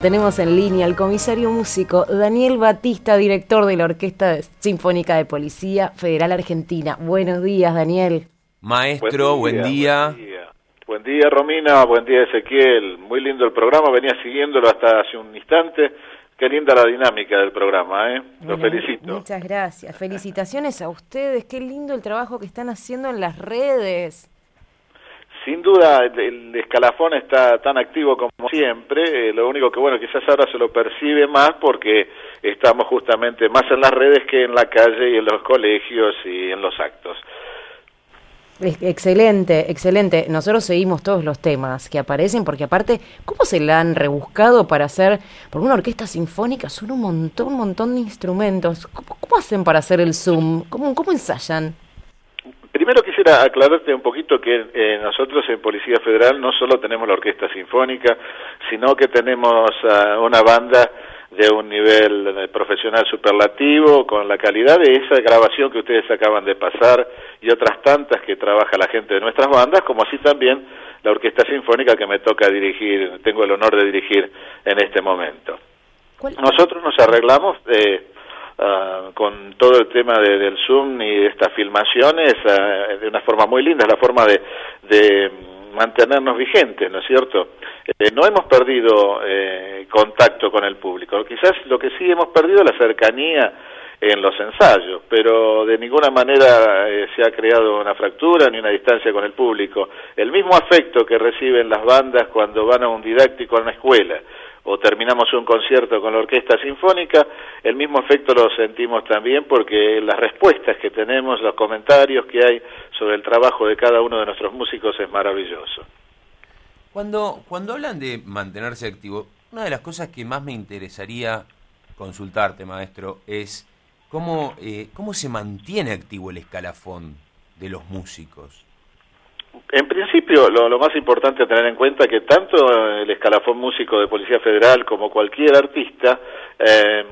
Tenemos en línea al comisario músico Daniel Batista, director de la Orquesta Sinfónica de Policía Federal Argentina. Buenos días, Daniel. Maestro, buen día. Buen día. Romina, buen día, Ezequiel. Muy lindo el programa, venía siguiéndolo hasta hace un instante. Qué linda la dinámica del programa, ¿eh? Lo felicito. Muchas gracias. Felicitaciones a ustedes. Qué lindo el trabajo que están haciendo en las redes. Sin duda, el escalafón está tan activo como siempre, eh, lo único que, bueno, quizás ahora se lo percibe más porque estamos justamente más en las redes que en la calle y en los colegios y en los actos. Excelente, excelente. Nosotros seguimos todos los temas que aparecen porque aparte, ¿cómo se la han rebuscado para hacer? Por una orquesta sinfónica son un montón, un montón de instrumentos. ¿Cómo, hacen para hacer el Zoom? ¿Cómo, cómo ensayan? Primero quisiera aclararte un poquito que eh, nosotros en Policía Federal no solo tenemos la orquesta sinfónica, sino que tenemos uh, una banda de un nivel eh, profesional superlativo, con la calidad de esa grabación que ustedes acaban de pasar y otras tantas que trabaja la gente de nuestras bandas, como así también la orquesta sinfónica que me toca dirigir, tengo el honor de dirigir en este momento. Nosotros nos arreglamos eh, Ah, con todo el tema del Zoom y de estas filmaciones ah, de una forma muy linda, es la forma de, de mantenernos vigentes, ¿no es cierto? Eh, no hemos perdido eh, contacto con el público, quizás lo que sí hemos perdido es la cercanía en los ensayos, pero de ninguna manera eh, se ha creado una fractura ni una distancia con el público. El mismo afecto que reciben las bandas cuando van a un didáctico en una escuela, o terminamos un concierto con la orquesta sinfónica, el mismo efecto lo sentimos también porque las respuestas que tenemos, los comentarios que hay sobre el trabajo de cada uno de nuestros músicos es maravilloso. Cuando, cuando hablan de mantenerse activo, una de las cosas que más me interesaría consultarte, maestro, es cómo, eh, cómo se mantiene activo el escalafón de los músicos. En principio, lo, más importante a tener en cuenta es que tanto el escalafón músico de Policía Federal como cualquier artista, eh,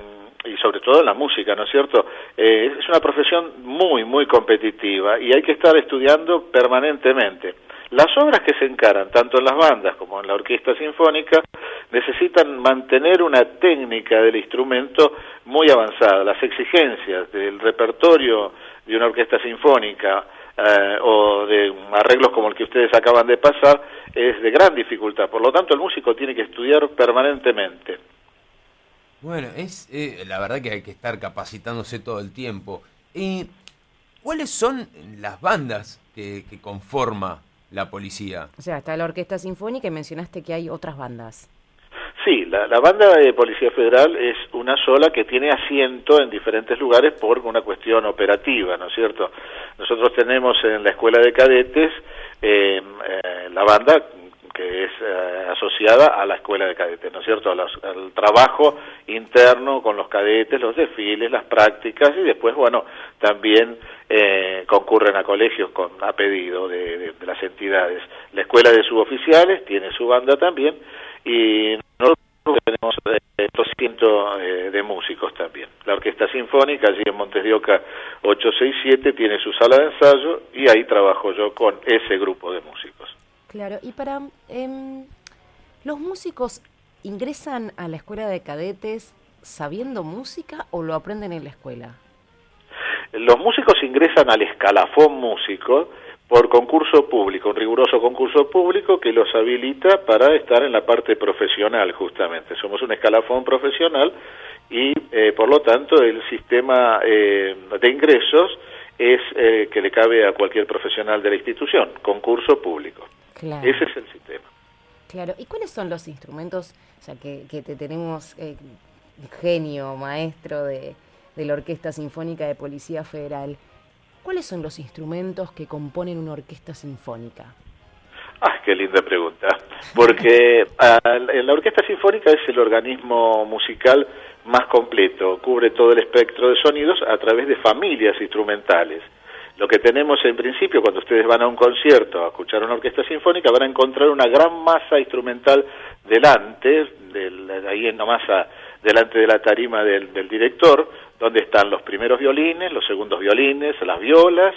y sobre todo en la música, ¿no es cierto? Eh, es una profesión muy, muy competitiva y hay que estar estudiando permanentemente. Las obras que se encaran, tanto en las bandas como en la orquesta sinfónica, necesitan mantener una técnica del instrumento muy avanzada. Las exigencias del repertorio de una orquesta sinfónica eh, o de arreglos como el que ustedes acaban de pasar es de gran dificultad. Por lo tanto, el músico tiene que estudiar permanentemente. Bueno, es eh, la verdad que hay que estar capacitándose todo el tiempo. ¿Y cuáles son las bandas que, que conforma la policía? O sea, está la Orquesta Sinfónica y mencionaste que hay otras bandas. Sí, la, banda de Policía Federal es una sola que tiene asiento en diferentes lugares por una cuestión operativa, ¿no es cierto? Nosotros tenemos en la Escuela de Cadetes eh, eh, la banda que es eh, asociada a la Escuela de Cadetes, ¿no es cierto? al trabajo interno con los cadetes, los desfiles, las prácticas y después, bueno, también concurren a colegios con a pedido de, de las entidades. La Escuela de Suboficiales tiene su banda también y nosotros tenemos 200 eh, de músicos también. La Orquesta Sinfónica, allí en Montes de Oca 867, tiene su sala de ensayo y ahí trabajo yo con ese grupo de músicos. Claro, y para em, los músicos ingresan a la escuela de cadetes sabiendo música o lo aprenden en la escuela? Los músicos ingresan al escalafón músico por concurso público, un riguroso concurso público que los habilita para estar en la parte profesional justamente. Somos un escalafón profesional y eh, por lo tanto el sistema eh, de ingresos es eh, que le cabe a cualquier profesional de la institución, concurso público. Ese es el sistema. Claro, ¿y cuáles son los instrumentos, o sea, que, que te tenemos genio, maestro de, de la Orquesta Sinfónica de Policía Federal? ¿Cuáles son los instrumentos que componen una orquesta sinfónica? Ah, qué linda pregunta. Porque ah, la orquesta sinfónica es el organismo musical más completo, cubre todo el espectro de sonidos a través de familias instrumentales. Lo que tenemos en principio, cuando ustedes van a un concierto a escuchar una orquesta sinfónica, van a encontrar una gran masa instrumental delante, del, ahí nomás delante de la tarima del director, donde están los primeros violines, los segundos violines, las violas,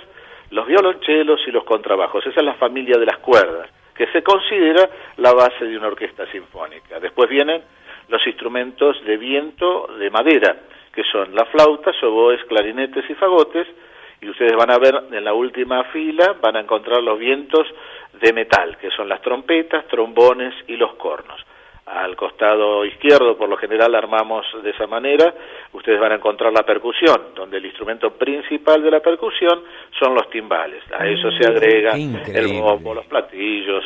los violonchelos y los contrabajos. Esa es la familia de las cuerdas, que se considera la base de una orquesta sinfónica. Después vienen los instrumentos de viento de madera, que son la flauta, oboes, clarinetes y fagotes, y ustedes van a ver en la última fila, van a encontrar los vientos de metal, que son las trompetas, trombones y los cornos al costado izquierdo, por lo general armamos de esa manera, ustedes van a encontrar la percusión, donde el instrumento principal de la percusión son los timbales. A eso se agrega el bombo, los platillos,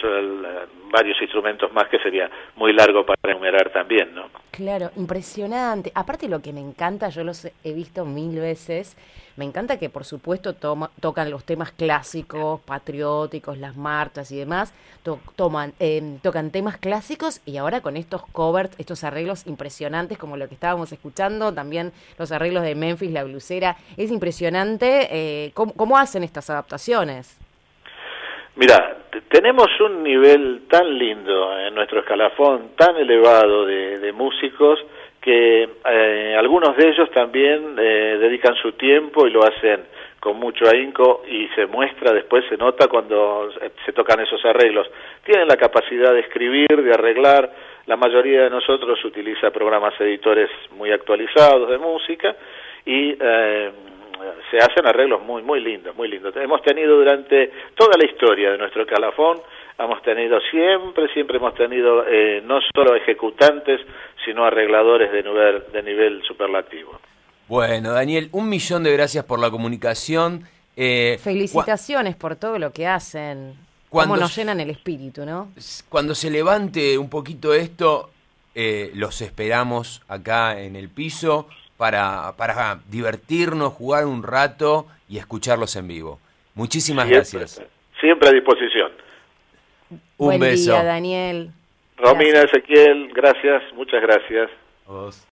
varios instrumentos más que sería muy largo para enumerar también, ¿no? Claro, impresionante. Aparte lo que me encanta, yo los he visto mil veces, me encanta que por supuesto tocan los temas clásicos, patrióticos, las marchas y demás, toman, eh, tocan temas clásicos y ahora con estos covers, estos arreglos impresionantes como lo que estábamos escuchando, también los arreglos de Memphis, la blusera, es impresionante eh, ¿cómo, hacen estas adaptaciones. Mira, tenemos un nivel tan lindo en nuestro escalafón, tan elevado de músicos, que eh, algunos de ellos también eh, dedican su tiempo y lo hacen con mucho ahínco y se muestra después, se nota cuando se tocan esos arreglos. Tienen la capacidad de escribir, de arreglar, la mayoría de nosotros utiliza programas editores muy actualizados de música y eh, se hacen arreglos muy, muy lindos, muy lindos. Hemos tenido durante toda la historia de nuestro calafón, hemos tenido siempre, siempre hemos tenido eh, no solo ejecutantes, sino arregladores de nivel, de nivel superlativo. Bueno, Daniel, un millón de gracias por la comunicación. Eh, Felicitaciones por todo lo que hacen. Cómo nos llenan el espíritu, ¿no? Cuando se levante un poquito esto, eh, los esperamos acá en el piso para, para divertirnos, jugar un rato y escucharlos en vivo. Muchísimas gracias. Siempre a disposición. Un Buen beso. Día, Daniel. Romina, Ezequiel, gracias, muchas gracias.